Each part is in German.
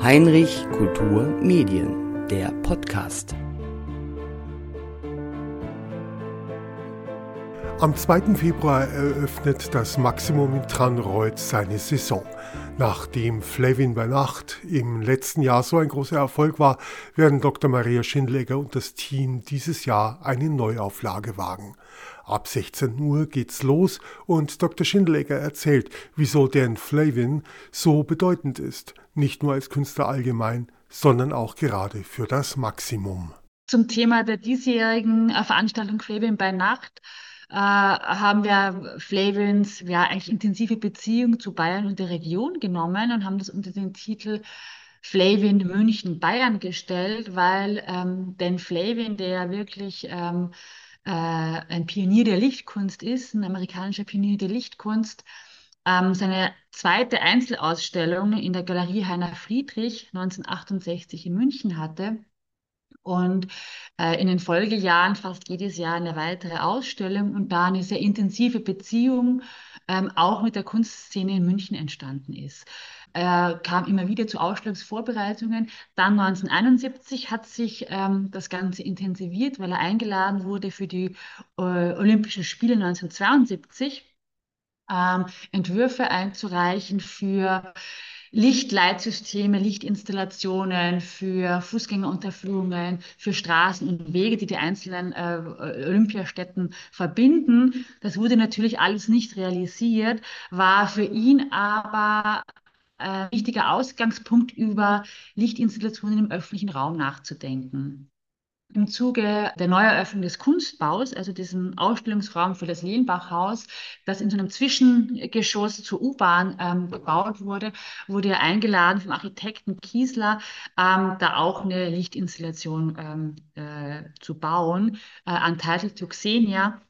Heinrich Kultur Medien, der Podcast. Am 2. Februar eröffnet das Maximum in Tranreuth seine Saison. Nachdem Flavin bei Nacht im letzten Jahr so ein großer Erfolg war, werden Dr. Maria Schindleger und das Team dieses Jahr eine Neuauflage wagen. Ab 16 Uhr geht's los und Dr. Schindleger erzählt, wieso Dan Flavin so bedeutend ist, nicht nur als Künstler allgemein, sondern auch gerade für das Maximum. Zum Thema der diesjährigen Veranstaltung Flavin bei Nacht äh, haben wir Flavins ja eigentlich intensive Beziehung zu Bayern und der Region genommen und haben das unter den Titel Flavin München Bayern gestellt, weil ähm, denn Flavin, der wirklich ähm, äh, ein Pionier der Lichtkunst ist, ein amerikanischer Pionier der Lichtkunst, ähm, seine zweite Einzelausstellung in der Galerie Heiner Friedrich 1968 in München hatte. Und äh, in den Folgejahren fast jedes Jahr eine weitere Ausstellung und da eine sehr intensive Beziehung ähm, auch mit der Kunstszene in München entstanden ist. Er kam immer wieder zu Ausstellungsvorbereitungen. Dann 1971 hat sich ähm, das Ganze intensiviert, weil er eingeladen wurde für die äh, Olympischen Spiele 1972, ähm, Entwürfe einzureichen für Lichtleitsysteme, Lichtinstallationen für Fußgängerunterführungen, für Straßen und Wege, die die einzelnen äh, Olympiastätten verbinden. Das wurde natürlich alles nicht realisiert, war für ihn aber ein äh, wichtiger Ausgangspunkt, über Lichtinstallationen im öffentlichen Raum nachzudenken im Zuge der Neueröffnung des Kunstbaus, also diesem Ausstellungsraum für das Lehnbachhaus, das in so einem Zwischengeschoss zur U-Bahn ähm, gebaut wurde, wurde er eingeladen vom Architekten Kiesler, ähm, da auch eine Lichtinstallation ähm, äh, zu bauen, äh, Untitled to Xenia,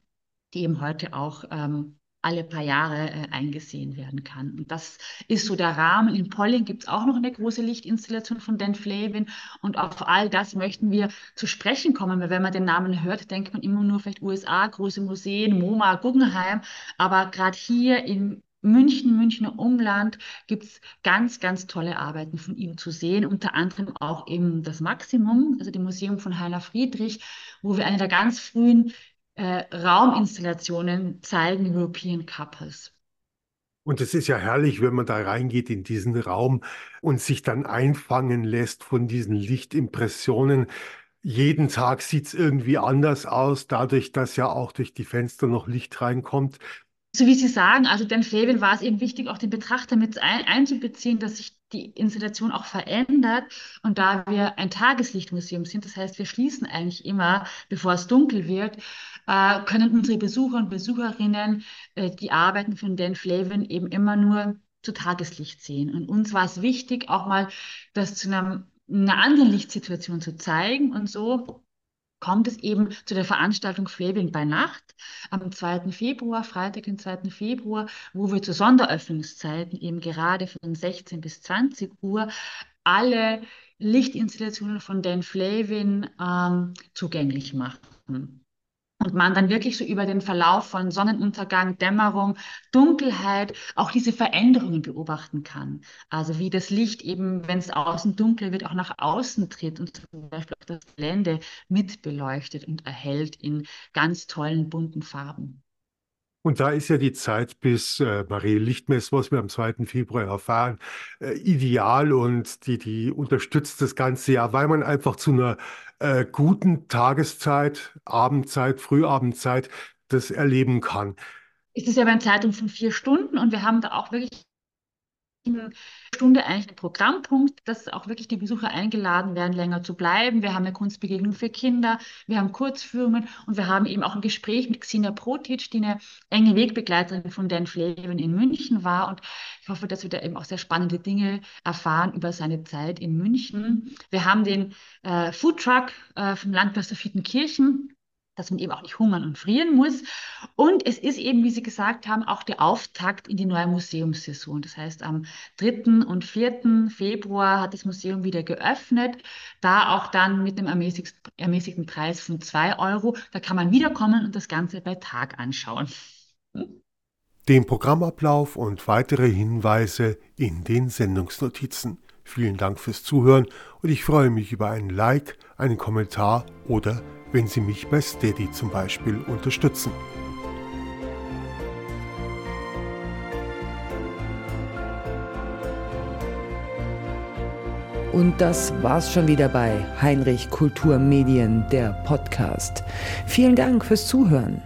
die eben heute auch ähm, alle paar Jahre äh, eingesehen werden kann. Und das ist so der Rahmen. In Polling gibt es auch noch eine große Lichtinstallation von Dan Flavin. Und auf all das möchten wir zu sprechen kommen, weil wenn man den Namen hört, denkt man immer nur vielleicht USA, große Museen, MoMA, Guggenheim. Aber gerade hier in München, Münchner Umland gibt es ganz, ganz tolle Arbeiten von ihm zu sehen, unter anderem auch eben das Maximum, also dem Museum von Heiner Friedrich, wo wir eine der ganz frühen äh, Rauminstallationen zeigen, European Couples. Und es ist ja herrlich, wenn man da reingeht in diesen Raum und sich dann einfangen lässt von diesen Lichtimpressionen. Jeden Tag sieht es irgendwie anders aus, dadurch, dass ja auch durch die Fenster noch Licht reinkommt. So wie Sie sagen, also den Flavin war es eben wichtig, auch den Betrachter mit ein, einzubeziehen, dass sich die Installation auch verändert. Und da wir ein Tageslichtmuseum sind, das heißt, wir schließen eigentlich immer, bevor es dunkel wird, äh, können unsere Besucher und Besucherinnen äh, die Arbeiten von Dan Flavin eben immer nur zu Tageslicht sehen. Und uns war es wichtig, auch mal das zu einem, einer anderen Lichtsituation zu zeigen. Und so kommt es eben zu der Veranstaltung Flavin bei Nacht am 2. Februar, Freitag, den 2. Februar, wo wir zu Sonderöffnungszeiten eben gerade von 16 bis 20 Uhr alle Lichtinstallationen von Dan Flavin ähm, zugänglich machen und man dann wirklich so über den Verlauf von Sonnenuntergang, Dämmerung, Dunkelheit auch diese Veränderungen beobachten kann. Also wie das Licht eben, wenn es außen dunkel wird, auch nach außen tritt und zum Beispiel auch das Gelände mit beleuchtet und erhält in ganz tollen bunten Farben. Und da ist ja die Zeit bis äh, Marie Lichtmess, was wir am 2. Februar erfahren, äh, ideal und die, die unterstützt das ganze Jahr, weil man einfach zu einer äh, guten Tageszeit, Abendzeit, Frühabendzeit das erleben kann. Es ist ja eine Zeitung von vier Stunden und wir haben da auch wirklich Stunde eigentlich ein Programmpunkt, dass auch wirklich die Besucher eingeladen werden, länger zu bleiben. Wir haben eine Kunstbegegnung für Kinder, wir haben Kurzführungen und wir haben eben auch ein Gespräch mit Xina Protic, die eine enge Wegbegleiterin von Dan Flavin in München war. Und ich hoffe, dass wir da eben auch sehr spannende Dinge erfahren über seine Zeit in München. Wir haben den äh, Foodtruck äh, vom Landkreis Kirchen dass man eben auch nicht hungern und frieren muss. Und es ist eben, wie Sie gesagt haben, auch der Auftakt in die neue Museumssaison. Das heißt, am 3. und 4. Februar hat das Museum wieder geöffnet, da auch dann mit einem ermäßigten Preis von 2 Euro. Da kann man wiederkommen und das Ganze bei Tag anschauen. Den Programmablauf und weitere Hinweise in den Sendungsnotizen. Vielen Dank fürs Zuhören und ich freue mich über einen Like, einen Kommentar oder wenn Sie mich bei Steady zum Beispiel unterstützen. Und das war's schon wieder bei Heinrich Kulturmedien, der Podcast. Vielen Dank fürs Zuhören.